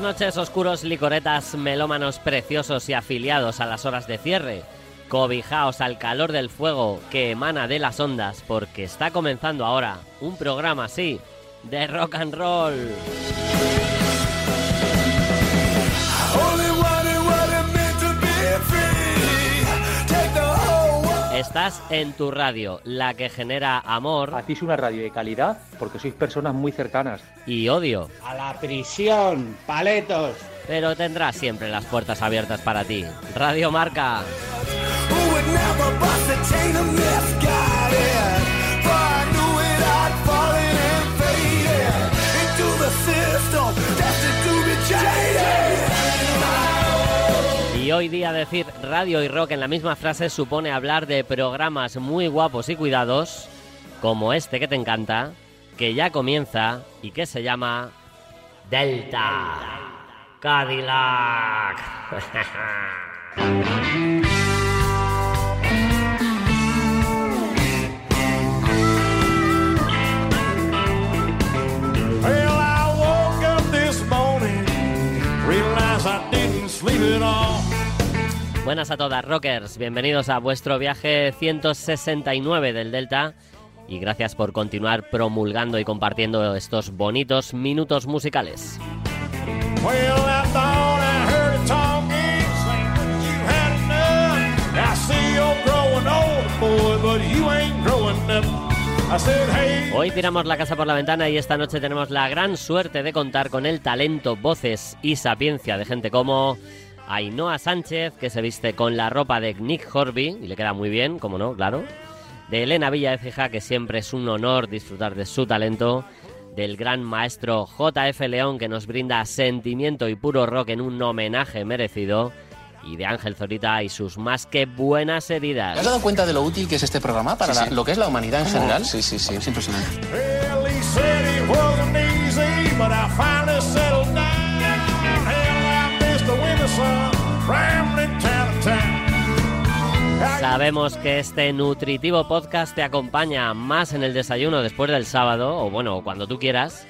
Buenas noches, oscuros licoretas, melómanos preciosos y afiliados a las horas de cierre. Cobijaos al calor del fuego que emana de las ondas, porque está comenzando ahora un programa así de rock and roll. Estás en tu radio, la que genera amor. Hacéis una radio de calidad porque sois personas muy cercanas. Y odio. A la prisión, paletos. Pero tendrás siempre las puertas abiertas para ti. Radio Marca. Y hoy día decir radio y rock en la misma frase supone hablar de programas muy guapos y cuidados, como este que te encanta, que ya comienza y que se llama Delta Cadillac. Buenas a todas, rockers. Bienvenidos a vuestro viaje 169 del Delta. Y gracias por continuar promulgando y compartiendo estos bonitos minutos musicales. Hoy tiramos la casa por la ventana y esta noche tenemos la gran suerte de contar con el talento, voces y sapiencia de gente como Ainhoa Sánchez, que se viste con la ropa de Nick Horby, y le queda muy bien, como no, claro. De Elena Villa de Fija, que siempre es un honor disfrutar de su talento. Del gran maestro JF León, que nos brinda sentimiento y puro rock en un homenaje merecido. Y de Ángel Zorita y sus más que buenas ¿Te has heridas. dado cuenta de lo útil que es este programa para la- lo que es la humanidad en general? Sí, sí, sí. Es impresionante. Sabemos que este nutritivo podcast te acompaña más en el desayuno después del sábado, o bueno, cuando tú quieras.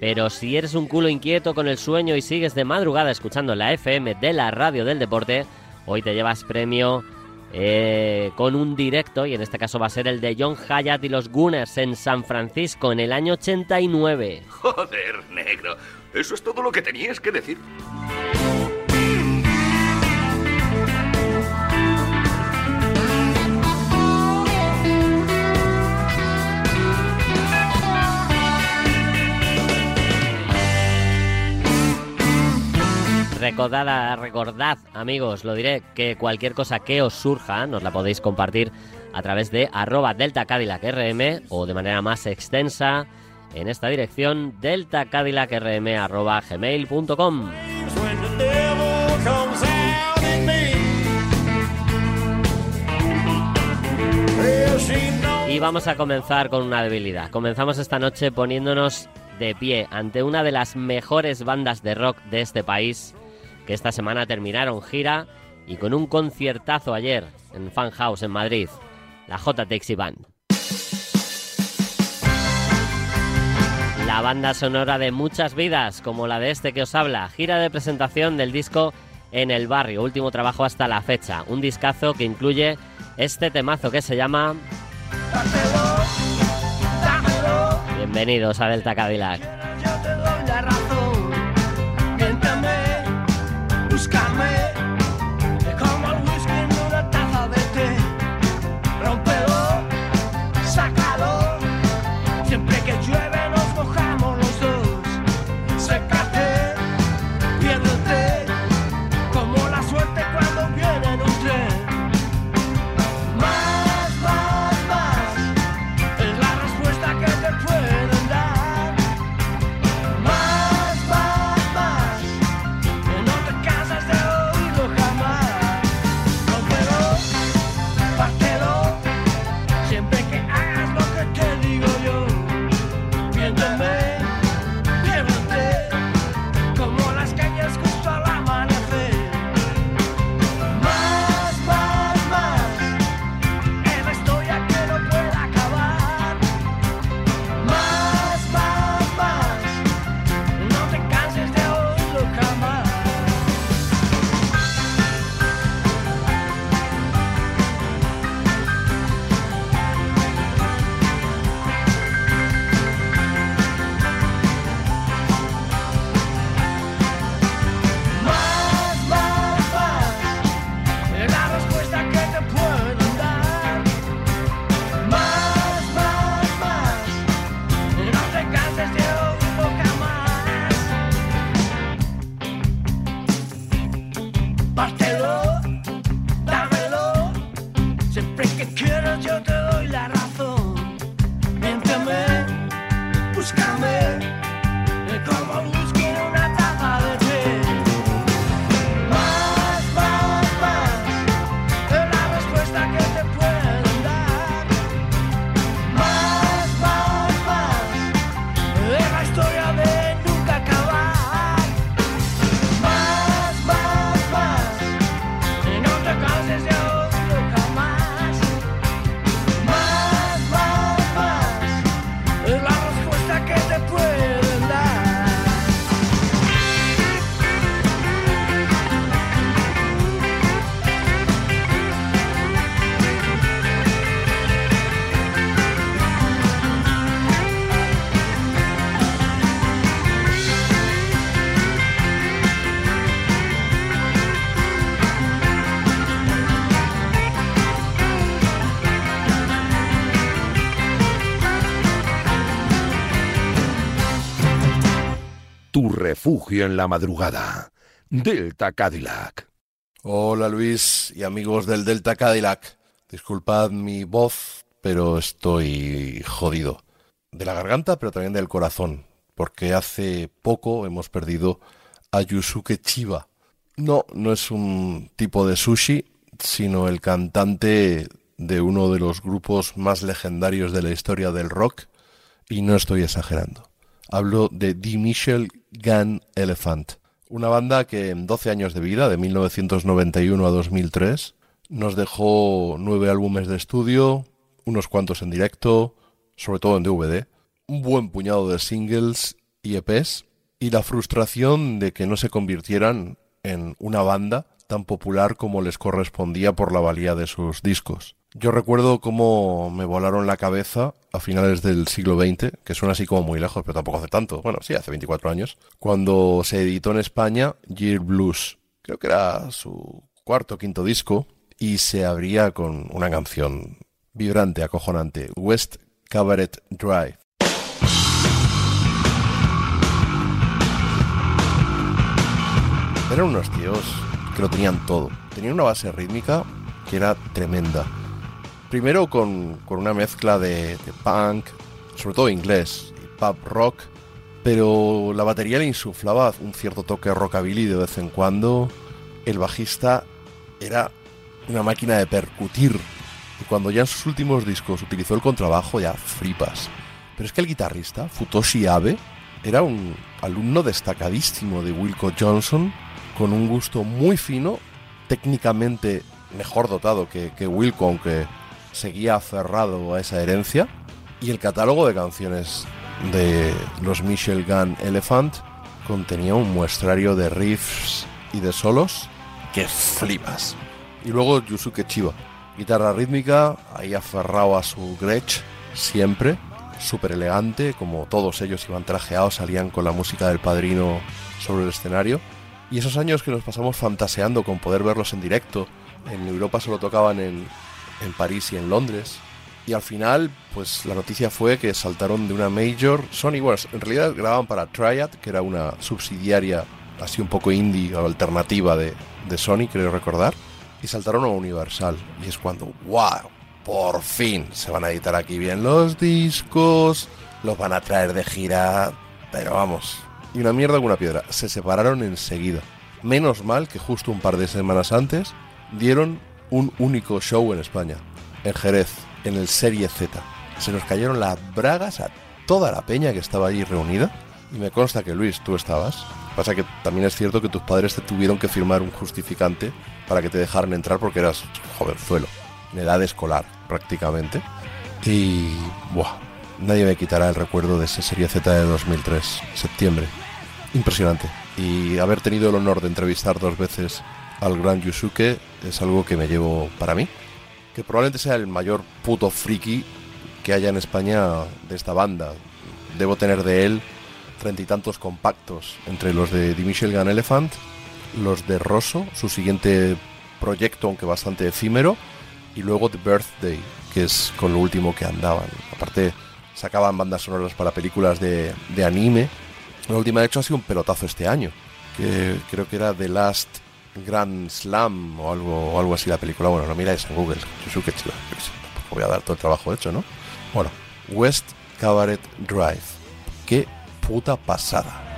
Pero si eres un culo inquieto con el sueño y sigues de madrugada escuchando la FM de la radio del deporte, hoy te llevas premio eh, con un directo, y en este caso va a ser el de John Hyatt y los Gunners en San Francisco en el año 89. Joder, negro. Eso es todo lo que tenías que decir. Recordad, recordad, amigos, lo diré, que cualquier cosa que os surja nos la podéis compartir a través de arroba Delta Cadillac RM o de manera más extensa en esta dirección delta Cadillac RM arroba gmail.com. Y vamos a comenzar con una debilidad. Comenzamos esta noche poniéndonos de pie ante una de las mejores bandas de rock de este país que esta semana terminaron gira y con un conciertazo ayer en Fan House en Madrid, la J Taxi Band. La banda sonora de muchas vidas, como la de este que os habla, gira de presentación del disco En el Barrio, último trabajo hasta la fecha, un discazo que incluye este temazo que se llama Bienvenidos a Delta Cadillac. Refugio en la madrugada. Delta Cadillac. Hola Luis y amigos del Delta Cadillac. Disculpad mi voz, pero estoy jodido. De la garganta, pero también del corazón, porque hace poco hemos perdido a Yusuke Chiba. No, no es un tipo de sushi, sino el cantante de uno de los grupos más legendarios de la historia del rock, y no estoy exagerando. Hablo de The Michel Gun Elephant, una banda que en 12 años de vida, de 1991 a 2003, nos dejó nueve álbumes de estudio, unos cuantos en directo, sobre todo en DVD, un buen puñado de singles y EPs, y la frustración de que no se convirtieran en una banda tan popular como les correspondía por la valía de sus discos. Yo recuerdo cómo me volaron la cabeza a finales del siglo XX, que suena así como muy lejos, pero tampoco hace tanto. Bueno, sí, hace 24 años, cuando se editó en España Year Blues. Creo que era su cuarto o quinto disco y se abría con una canción vibrante, acojonante, West Cabaret Drive. Eran unos tíos que lo tenían todo. Tenían una base rítmica que era tremenda. Primero con, con una mezcla de, punk, sobre todo inglés, y pop rock, pero la batería le insuflaba un cierto toque rockabilly de vez en cuando. El bajista era una máquina de percutir. Y cuando ya en sus últimos discos utilizó el contrabajo, ya flipas. Pero es que el guitarrista, Futoshi Abe, era un alumno destacadísimo de Wilco Johnson, con un gusto muy fino, técnicamente mejor dotado que, que Wilco, aunque seguía aferrado a esa herencia. Y el catálogo de canciones de los Michel Gun Elephant contenía un muestrario de riffs y de solos que flipas. Y luego Yusuke Chiba, guitarra rítmica, ahí aferrado a su Gretsch, siempre, súper elegante, como todos ellos iban trajeados, salían con la música del padrino sobre el escenario. Y esos años que nos pasamos fantaseando con poder verlos en directo, en Europa solo tocaban en, en París y en Londres. Y al final, pues la noticia fue que saltaron de una major. Sony, bueno, en realidad grababan para Triad, que era una subsidiaria así un poco indie o alternativa de, de Sony, creo recordar. Y saltaron a Universal. Y es cuando, wow, por fin se van a editar aquí bien los discos, los van a traer de gira. Pero vamos, y una mierda con una piedra. Se separaron enseguida. Menos mal que justo un par de semanas antes dieron un único show en España, en Jerez, en el Serie Z. Se nos cayeron las bragas a toda la peña que estaba allí reunida. Y me consta que Luis, tú estabas. Pasa que también es cierto que tus padres te tuvieron que firmar un justificante para que te dejaran entrar porque eras jovenzuelo, en edad escolar prácticamente. Y, buah, nadie me quitará el recuerdo de ese Serie Z de 2003, septiembre. Impresionante. Y haber tenido el honor de entrevistar dos veces al gran Yusuke es algo que me llevo para mí. Que probablemente sea el mayor puto friki que haya en España de esta banda. Debo tener de él treinta y tantos compactos, entre los de Michel Gun Elephant, los de Rosso, su siguiente proyecto, aunque bastante efímero, y luego The Birthday, que es con lo último que andaban. Aparte, sacaban bandas sonoras para películas de, de anime. La última, de hecho, ha sido un pelotazo este año, que creo que era The Last Grand Slam o algo, algo así la película. Bueno, no miráis en Google, Yusuke Chiba, voy a dar todo el trabajo hecho, ¿no? Bueno, West Cabaret Drive. Qué puta pasada.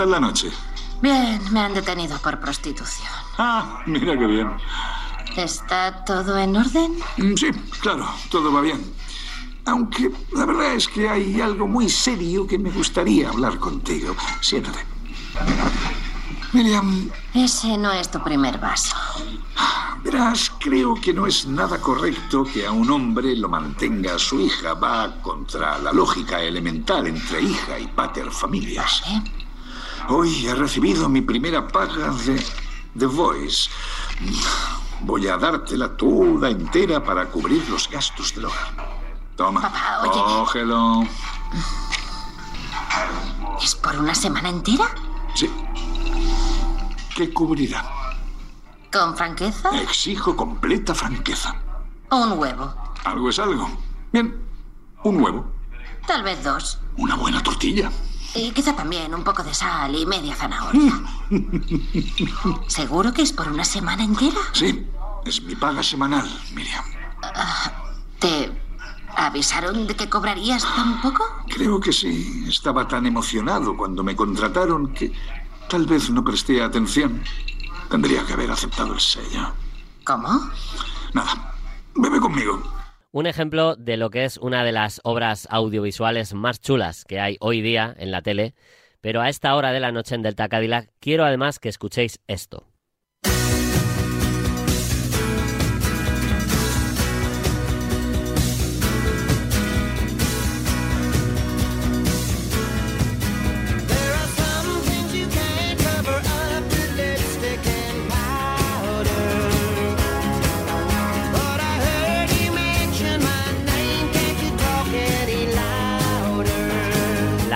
Tal la noche? Bien, me han detenido por prostitución. Ah, mira qué bien. ¿Está todo en orden? Mm, Sí, claro, todo va bien. Aunque la verdad es que hay algo muy serio que me gustaría hablar contigo. Siéntate. Miriam, Ese no es tu primer vaso. verás, creo que no es nada correcto que a un hombre lo mantenga su hija. Va contra la lógica elemental entre hija y pater familias. Hoy he recibido mi primera paga de The Voice. Voy a dártela toda entera para cubrir los gastos del hogar. Toma, Papá, oye. cógelo. ¿Es por una semana entera? Sí. ¿Qué cubrirá? ¿Con franqueza? Exijo completa franqueza. Un huevo. Algo es algo. Bien, un huevo, Tal vez dos. una buena tortilla. Y quizá también un poco de sal y media zanahoria. ¿Seguro que es por una semana entera? Sí, es mi paga semanal, Miriam. Ah, ¿Te avisaron de que cobrarías tan poco? Creo que sí. Estaba tan emocionado cuando me contrataron que tal vez no presté atención. Tendría que haber aceptado el sello. ¿Cómo? Nada. Bebe conmigo. Un ejemplo de lo que es una de las obras audiovisuales más chulas que hay hoy día en la tele, pero a esta hora de la noche en Delta Cadillac quiero además que escuchéis esto.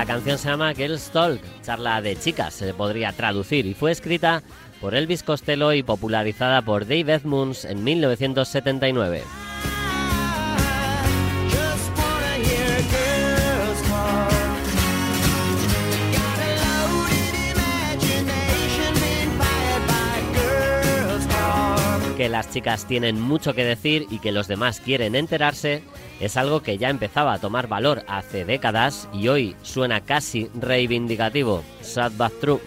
La canción se llama Girls Talk, charla de chicas, se podría traducir, y fue escrita por Elvis Costello y popularizada por Dave Edmunds en 1979. que las chicas tienen mucho que decir y que los demás quieren enterarse es algo que ya empezaba a tomar valor hace décadas y hoy suena casi reivindicativo. Sad but true.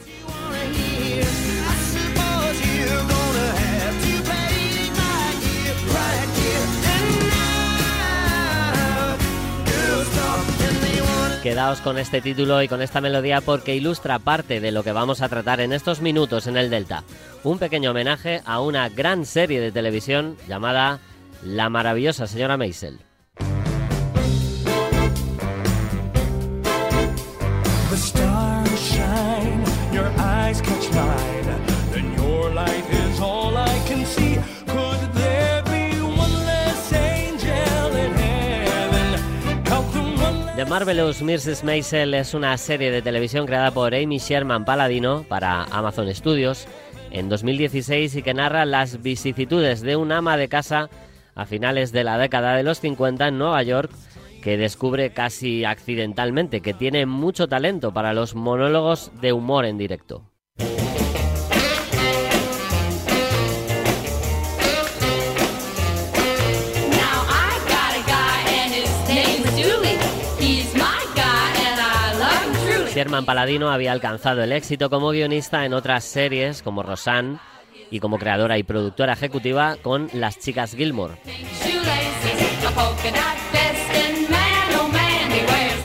Quedaos con este título y con esta melodía porque ilustra parte de lo que vamos a tratar en estos minutos en el Delta. Un pequeño homenaje a una gran serie de televisión llamada La maravillosa señora Maisel. Marvelous Mrs. Maisel es una serie de televisión creada por Amy Sherman Paladino para Amazon Studios en 2016 y que narra las vicisitudes de un ama de casa a finales de la década de los 50 en Nueva York que descubre casi accidentalmente que tiene mucho talento para los monólogos de humor en directo. Sherman Paladino había alcanzado el éxito como guionista en otras series como Roseanne y como creadora y productora ejecutiva con Las Chicas Gilmore.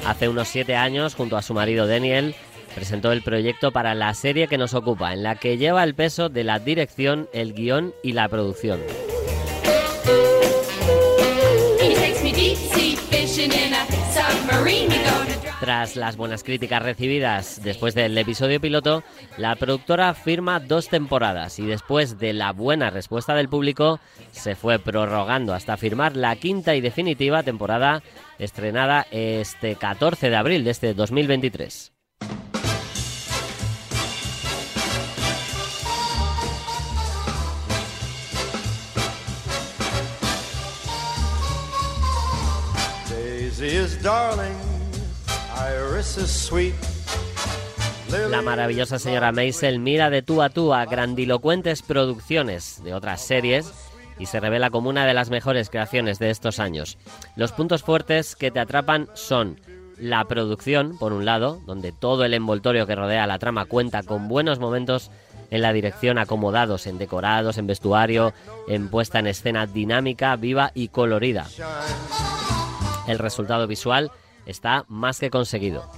Hace unos siete años, junto a su marido Daniel, presentó el proyecto para la serie que nos ocupa, en la que lleva el peso de la dirección, el guion y la producción. Tras las buenas críticas recibidas después del episodio piloto, la productora firma dos temporadas y después de la buena respuesta del público, se fue prorrogando hasta firmar la quinta y definitiva temporada estrenada este 14 de abril de este 2023. Daisy is darling. La maravillosa señora Maisel mira de tú a tú a grandilocuentes producciones de otras series y se revela como una de las mejores creaciones de estos años. Los puntos fuertes que te atrapan son la producción, por un lado, donde todo el envoltorio que rodea la trama cuenta con buenos momentos en la dirección acomodados en decorados, en vestuario, en puesta en escena dinámica, viva y colorida. El resultado visual está más que conseguido.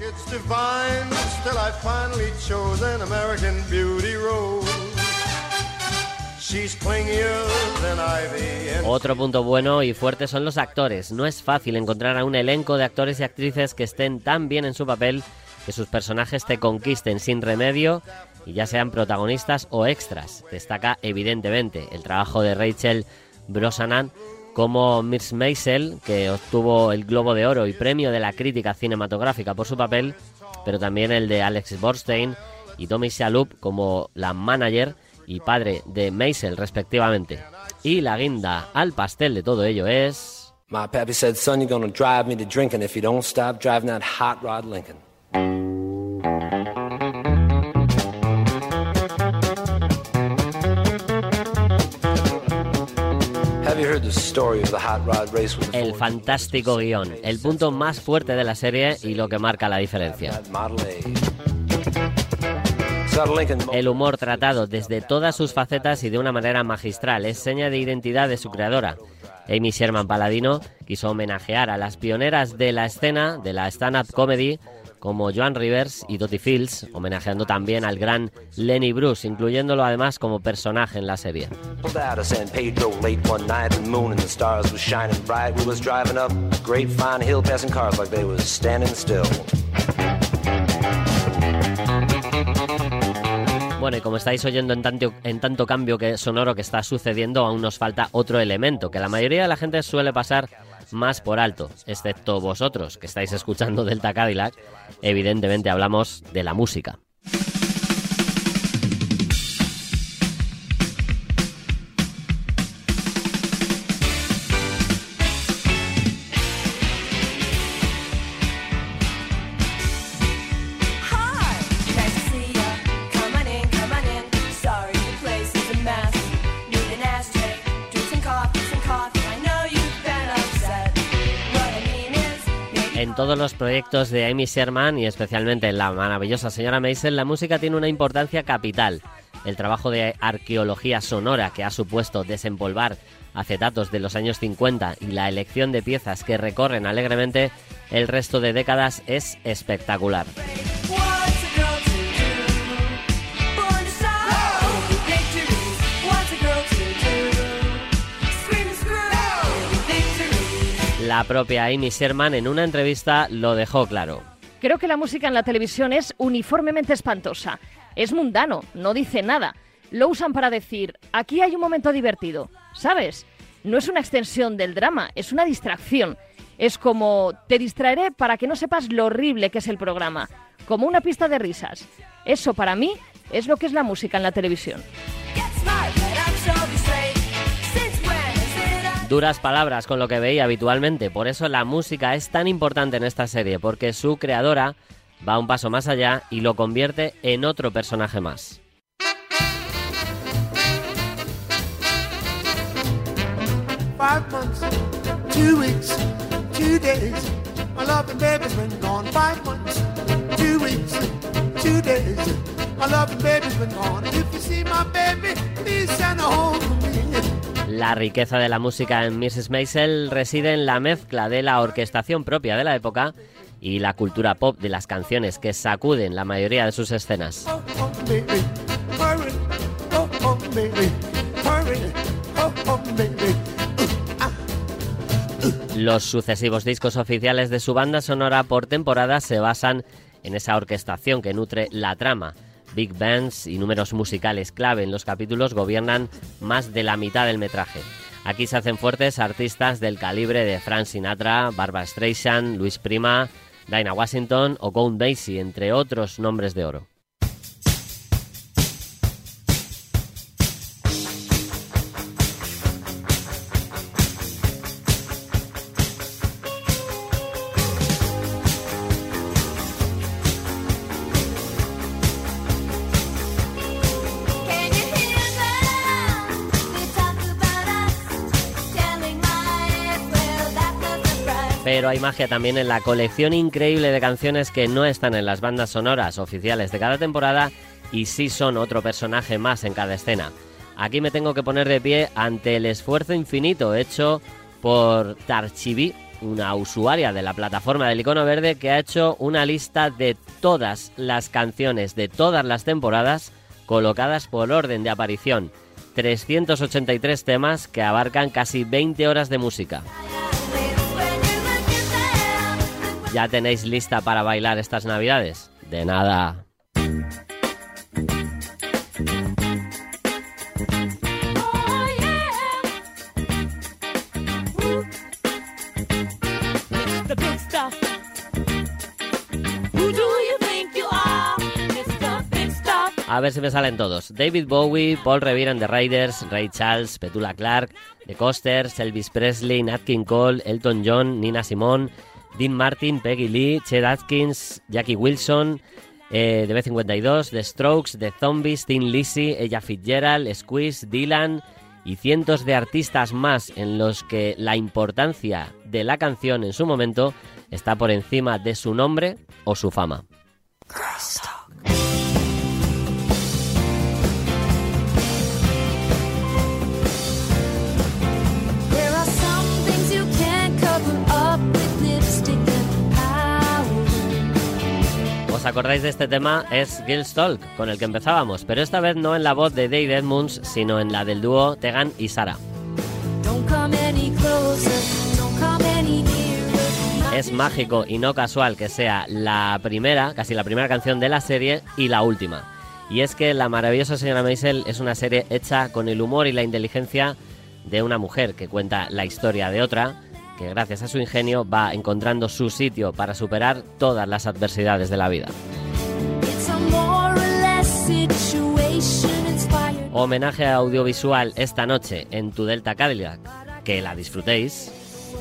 Otro punto bueno y fuerte son los actores. No es fácil encontrar a un elenco de actores y actrices que estén tan bien en su papel que sus personajes te conquisten sin remedio y ya sean protagonistas o extras. Destaca evidentemente el trabajo de Rachel Brosnahan como Miss Maisel, que obtuvo el Globo de Oro y premio de la crítica cinematográfica por su papel, pero también el de Alex Borstein y Tommy Shalhoub como la manager y padre de Maisel respectivamente. Y la guinda al pastel de todo ello es... Son, you're gonna drive me to drinking if you don't stop driving that hot rod Lincoln. El fantástico guion, el punto más fuerte de la serie y lo que marca la diferencia. El humor tratado desde todas sus facetas y de una manera magistral es seña de identidad de su creadora. Amy Sherman Paladino quiso homenajear a las pioneras de la escena de la stand-up comedy como Joan Rivers y Dottie Fields, homenajeando también al gran Lenny Bruce, incluyéndolo además como personaje en la serie. Bueno, y como estáis oyendo en tanto, en tanto cambio que sonoro que está sucediendo, aún nos falta otro elemento que la mayoría de la gente suele pasar más por alto, excepto vosotros que estáis escuchando Delta Cadillac. Evidentemente hablamos de la música. Todos los proyectos de Amy Sherman y especialmente en la maravillosa señora Maisel, la música tiene una importancia capital. El trabajo de arqueología sonora que ha supuesto desempolvar acetatos de los años 50 y la elección de piezas que recorren alegremente el resto de décadas es espectacular. La propia Amy Sherman en una entrevista lo dejó claro. Creo que la música en la televisión es uniformemente espantosa. Es mundano, no dice nada. Lo usan para decir, aquí hay un momento divertido. ¿Sabes? No es una extensión del drama, es una distracción. Es como, te distraeré para que no sepas lo horrible que es el programa. Como una pista de risas. Eso para mí es lo que es la música en la televisión. Duras palabras con lo que veía habitualmente, por eso la música es tan importante en esta serie, porque su creadora va un paso más allá y lo convierte en otro personaje más. Five months, two weeks, two days. My loving baby's been gone. Five months, two weeks, two days. My loving baby's been gone. If you see my baby, please send her home. La riqueza de la música en Mrs. Maisel reside en la mezcla de la orquestación propia de la época y la cultura pop de las canciones que sacuden la mayoría de sus escenas. Los sucesivos discos oficiales de su banda sonora por temporada se basan en esa orquestación que nutre la trama. Big bands y números musicales clave en los capítulos gobiernan más de la mitad del metraje. Aquí se hacen fuertes artistas del calibre de Frank Sinatra, Barbara Streisand, Luis Prima, Dinah Washington o Count Basie, entre otros nombres de oro. Hay magia también en la colección increíble de canciones que no están en las bandas sonoras oficiales de cada temporada y sí son otro personaje más en cada escena. Aquí me tengo que poner de pie ante el esfuerzo infinito hecho por Tarchibi, una usuaria de la plataforma del icono verde que ha hecho una lista de todas las canciones de todas las temporadas colocadas por orden de aparición. 383 temas que abarcan casi 20 horas de música. ¿Ya tenéis lista para bailar estas navidades? De nada. A ver si me salen todos. David Bowie, Paul Revere and the Raiders, Ray Charles, Petula Clark, The Costers, Elvis Presley, Nat King Cole, Elton John, Nina Simone, Dean Martin, Peggy Lee, Chet Atkins, Jackie Wilson, eh, de B52, The Strokes, The Zombies, Tin Lizzy, Ella Fitzgerald, Squeeze, Dylan y cientos de artistas más en los que la importancia de la canción en su momento está por encima de su nombre o su fama. ¿Os acordáis de este tema? Es Girls Talk, con el que empezábamos, pero esta vez no en la voz de Dave Edmunds, sino en la del dúo Tegan y Sara. Es mágico y no casual que sea la primera, casi la primera canción de la serie y la última. Y es que La maravillosa señora Maisel es una serie hecha con el humor y la inteligencia de una mujer que cuenta la historia de otra, que gracias a su ingenio va encontrando su sitio para superar todas las adversidades de la vida. Homenaje audiovisual esta noche en Tu Delta Cadillac. Que la disfrutéis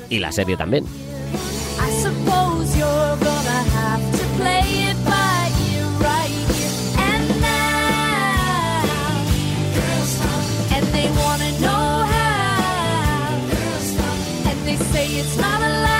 y la serie también. I suppose you're gonna have to play it by it's not a lie.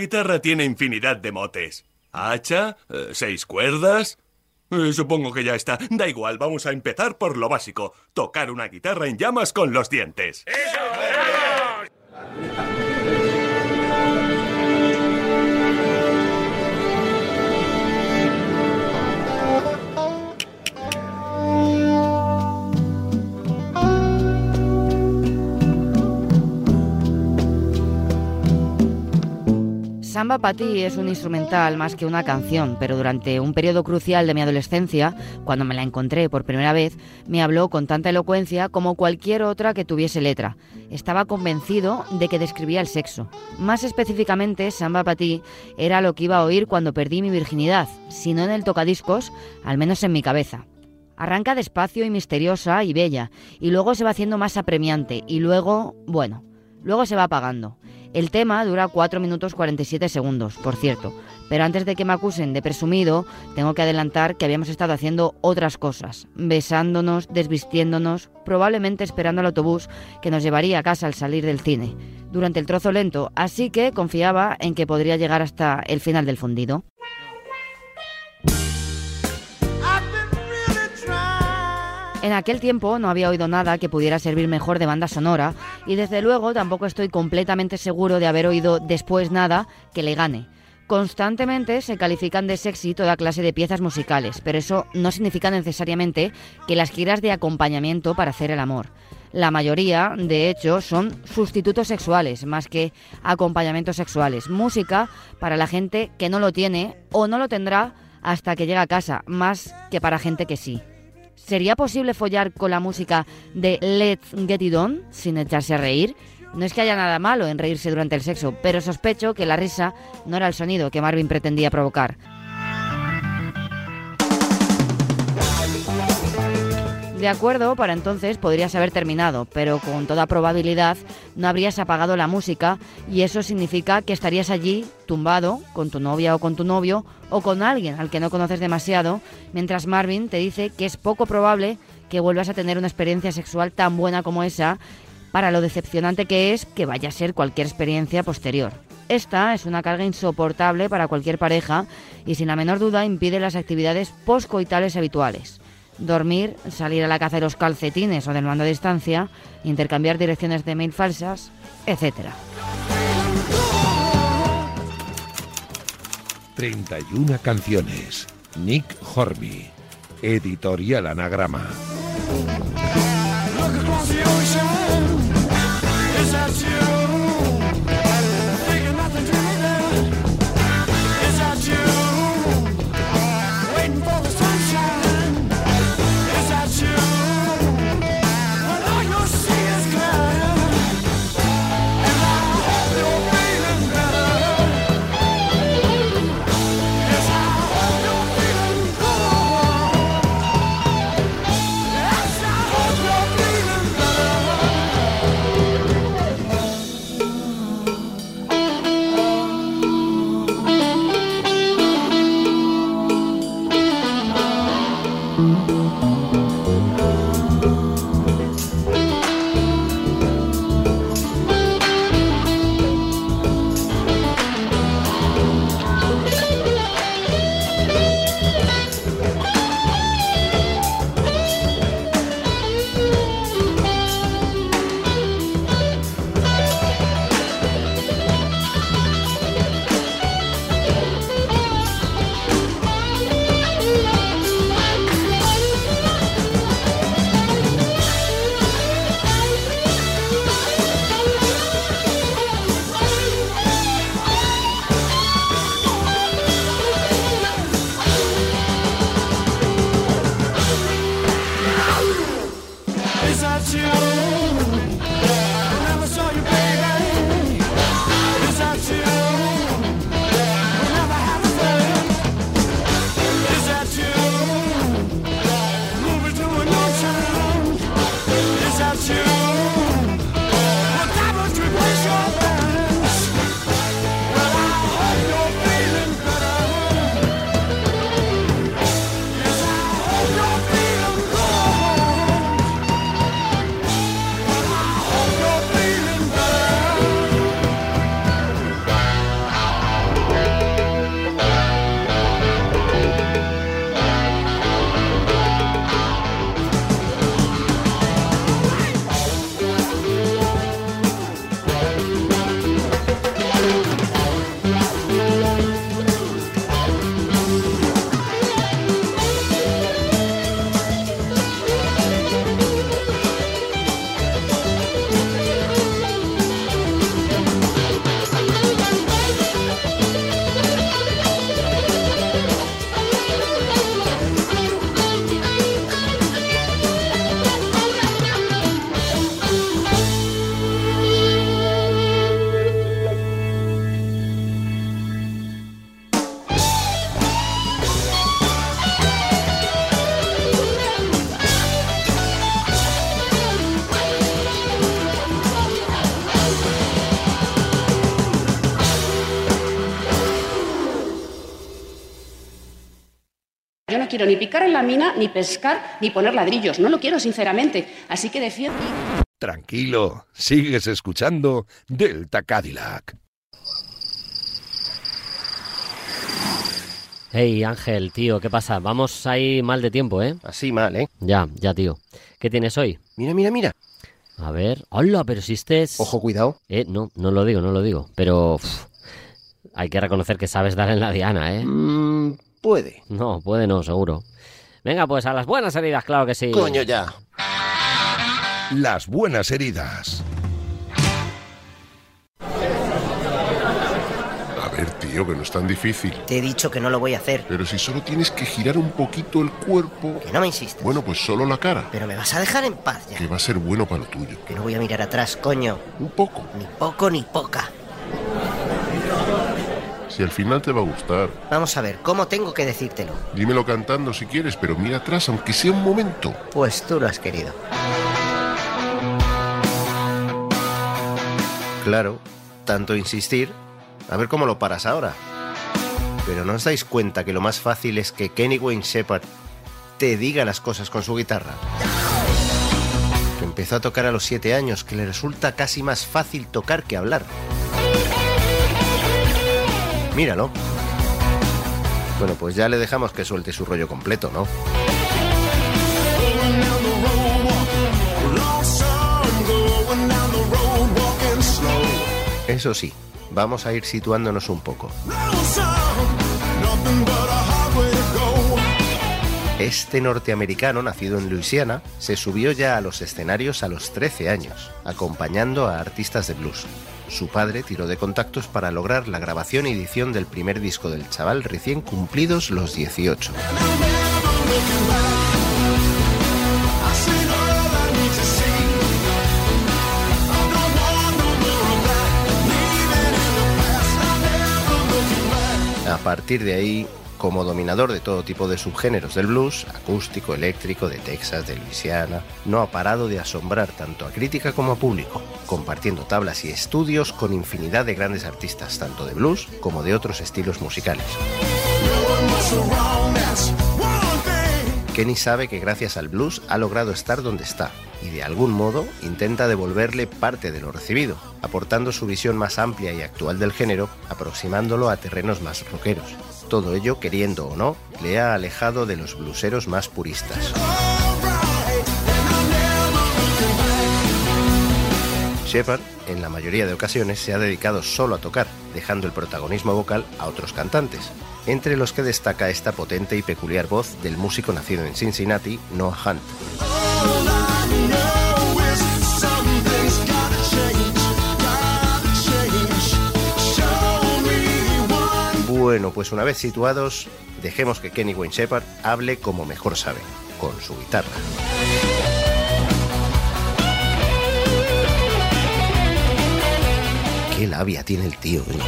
Guitarra tiene infinidad de motes. Hacha, eh, seis cuerdas. Eh, supongo que ya está. Da igual, vamos a empezar por lo básico. Tocar una guitarra en llamas con los dientes. Samba para es un instrumental más que una canción, pero durante un periodo crucial de mi adolescencia, cuando me la encontré por primera vez, me habló con tanta elocuencia como cualquier otra que tuviese letra. Estaba convencido de que describía el sexo. Más específicamente, Samba para era lo que iba a oír cuando perdí mi virginidad, si no en el tocadiscos, al menos en mi cabeza. Arranca despacio y misteriosa y bella, y luego se va haciendo más apremiante, y luego, bueno, luego se va apagando. El tema dura 4 minutos 47 segundos, por cierto, pero antes de que me acusen de presumido, tengo que adelantar que habíamos estado haciendo otras cosas, besándonos, desvistiéndonos, probablemente esperando al autobús que nos llevaría a casa al salir del cine, durante el trozo lento, así que confiaba en que podría llegar hasta el final del fundido. En aquel tiempo no había oído nada que pudiera servir mejor de banda sonora y desde luego tampoco estoy completamente seguro de haber oído después nada que le gane. Constantemente se califican de sexy toda clase de piezas musicales, pero eso no significa necesariamente que las quieras de acompañamiento para hacer el amor. La mayoría, de hecho, son sustitutos sexuales más que acompañamientos sexuales. Música para la gente que no lo tiene o no lo tendrá hasta que llega a casa, más que para gente que sí. ¿Sería posible follar con la música de Let's Get It On sin echarse a reír? No es que haya nada malo en reírse durante el sexo, pero sospecho que la risa no era el sonido que Marvin pretendía provocar. De acuerdo, para entonces podrías haber terminado, pero con toda probabilidad no habrías apagado la música y eso significa que estarías allí tumbado con tu novia o con tu novio o con alguien al que no conoces demasiado, mientras Marvin te dice que es poco probable que vuelvas a tener una experiencia sexual tan buena como esa para lo decepcionante que es que vaya a ser cualquier experiencia posterior. Esta es una carga insoportable para cualquier pareja y sin la menor duda impide las actividades postcoitales habituales dormir, salir a la caza de los calcetines o del mando a distancia, intercambiar direcciones de mail falsas, etc. 31 canciones. Nick Horby. Editorial Anagrama. Quiero ni picar en la mina, ni pescar, ni poner ladrillos. No lo quiero, sinceramente. Así que defiendo... Tranquilo, sigues escuchando Delta Cadillac. Hey Ángel, tío, ¿qué pasa? Vamos ahí mal de tiempo, ¿eh? Así mal, ¿eh? Ya, ya, tío. ¿Qué tienes hoy? Mira, mira, mira. A ver. ¡Hola! Pero si estés... Ojo, cuidado. Eh, no, no lo digo, no lo digo. Pero... uf, hay que reconocer que sabes dar en la diana, ¿eh? Mm, puede. No, puede no, seguro. Venga, pues a las buenas heridas, claro que sí. Coño ya. Las buenas heridas. A ver, tío, que no es tan difícil. Te he dicho que no lo voy a hacer. Pero si solo tienes que girar un poquito el cuerpo... Que no me insistes. Bueno, pues solo la cara. Pero me vas a dejar en paz ya. Que va a ser bueno para lo tuyo. Que no voy a mirar atrás, coño. Un poco. Ni poco ni poca. Si al final te va a gustar. Vamos a ver, ¿cómo tengo que decírtelo? Dímelo cantando si quieres, pero mira atrás, aunque sea un momento. Pues tú lo has querido. Claro, tanto insistir. A ver cómo lo paras ahora. Pero ¿no os dais cuenta que lo más fácil es que Kenny Wayne Shepherd te diga las cosas con su guitarra? Que empezó a tocar a los 7 años, que le resulta casi más fácil tocar que hablar. Míralo. Bueno, pues ya le dejamos que suelte su rollo completo, ¿no? Eso sí, vamos a ir situándonos un poco. Este norteamericano, nacido en Luisiana, se subió ya a los escenarios a los 13 años, acompañando a artistas de blues. Su padre tiró de contactos para lograr la grabación y edición del primer disco del chaval recién cumplidos los 18. A partir de ahí, como dominador de todo tipo de subgéneros del blues, acústico, eléctrico, de Texas, de Luisiana, no ha parado de asombrar tanto a crítica como a público, compartiendo tablas y estudios con infinidad de grandes artistas, tanto de blues como de otros estilos musicales. Kenny sabe que gracias al blues ha logrado estar donde está y de algún modo intenta devolverle parte de lo recibido, aportando su visión más amplia y actual del género, aproximándolo a terrenos más rockeros. Todo ello, queriendo o no, le ha alejado de los bluseros más puristas. Shepard, en la mayoría de ocasiones, se ha dedicado solo a tocar, dejando el protagonismo vocal a otros cantantes, entre los que destaca esta potente y peculiar voz del músico nacido en Cincinnati, Noah Hunt. Bueno, pues una vez situados, dejemos que Kenny Wayne Shepherd hable como mejor sabe, con su guitarra. Qué labia tiene el tío. ¿eh?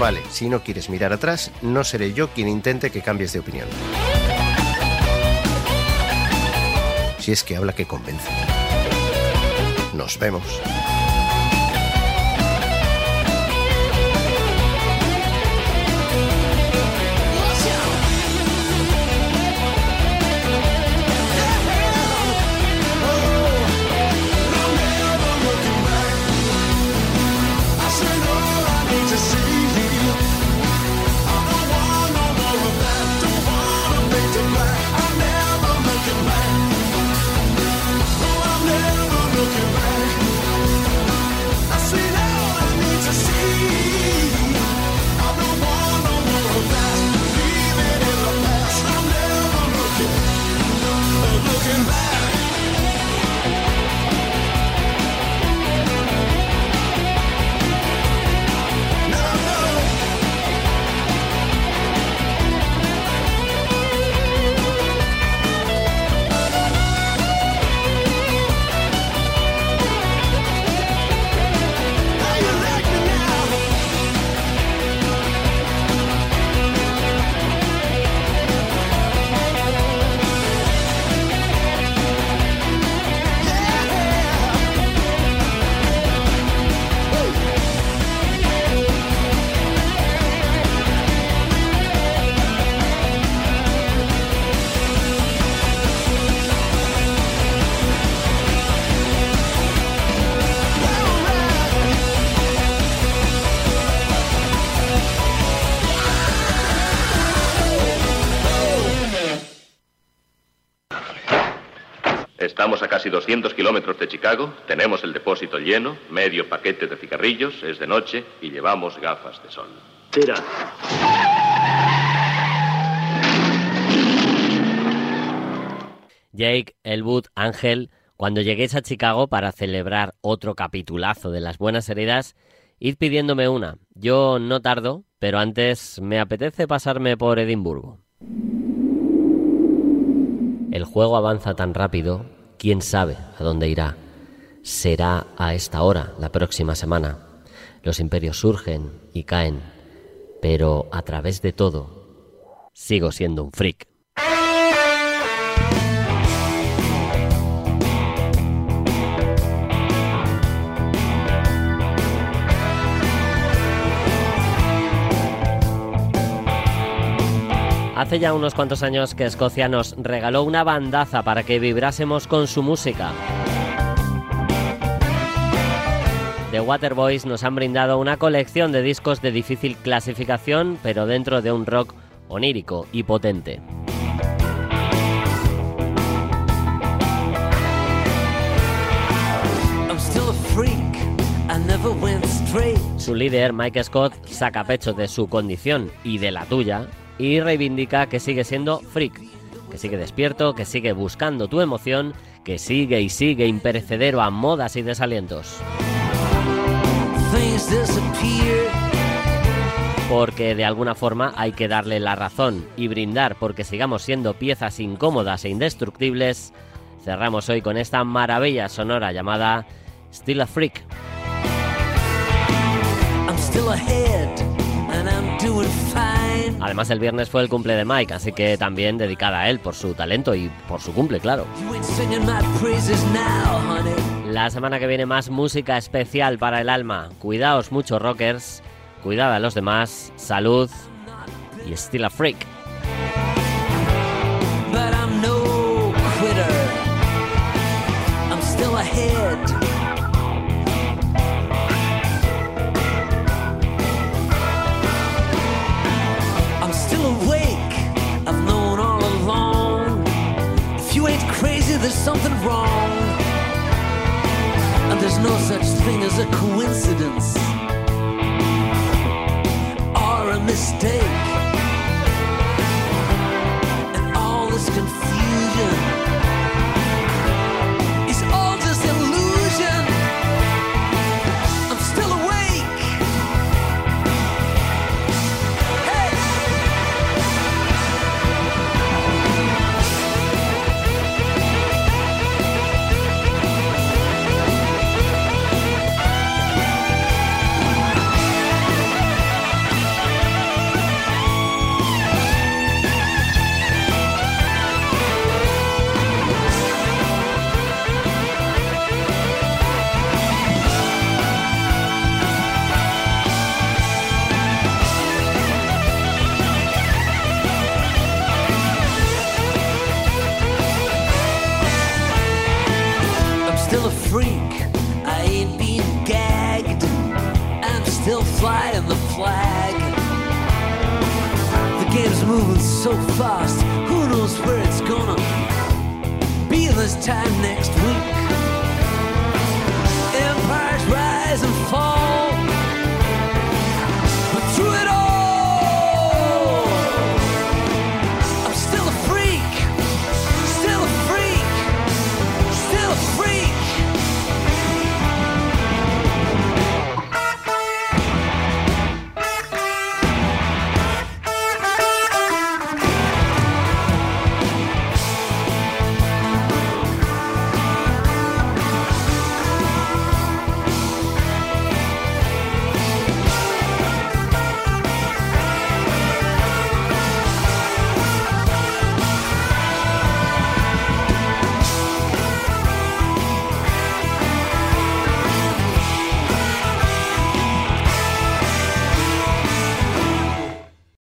Vale, si no quieres mirar atrás, no seré yo quien intente que cambies de opinión. Si es que habla que convence. Nos vemos. Imagine. Casi 200 kilómetros de Chicago, tenemos el depósito lleno, medio paquete de cigarrillos, es de noche y llevamos gafas de sol. Tira. Jake, Elwood, Ángel, cuando lleguéis a Chicago para celebrar otro capitulazo de las buenas heridas, id pidiéndome una. Yo no tardo, pero antes me apetece pasarme por Edimburgo. El juego avanza tan rápido, quién sabe a dónde irá. Será a esta hora, la próxima semana. Los imperios surgen y caen, pero a través de todo, sigo siendo un freak. Hace ya unos cuantos años que Escocia nos regaló una bandaza para que vibrásemos con su música. The Waterboys nos han brindado una colección de discos de difícil clasificación, pero dentro de un rock onírico y potente. Su líder, Mike Scott, saca pecho de su condición y de la tuya y reivindica que sigue siendo freak, que sigue despierto, que sigue buscando tu emoción, que sigue y sigue imperecedero a modas y desalientos. Porque de alguna forma hay que darle la razón y brindar porque sigamos siendo piezas incómodas e indestructibles. Cerramos hoy con esta maravilla sonora llamada Still a Freak. I'm still ahead. Además el viernes fue el cumple de Mike, así que también dedicada a él por su talento y por su cumple, claro. La semana que viene más música especial para el alma. Cuidaos mucho, rockers. Cuidad a los demás. Salud. Y still a freak. No such thing as a coincidence or a mistake. And all this confusion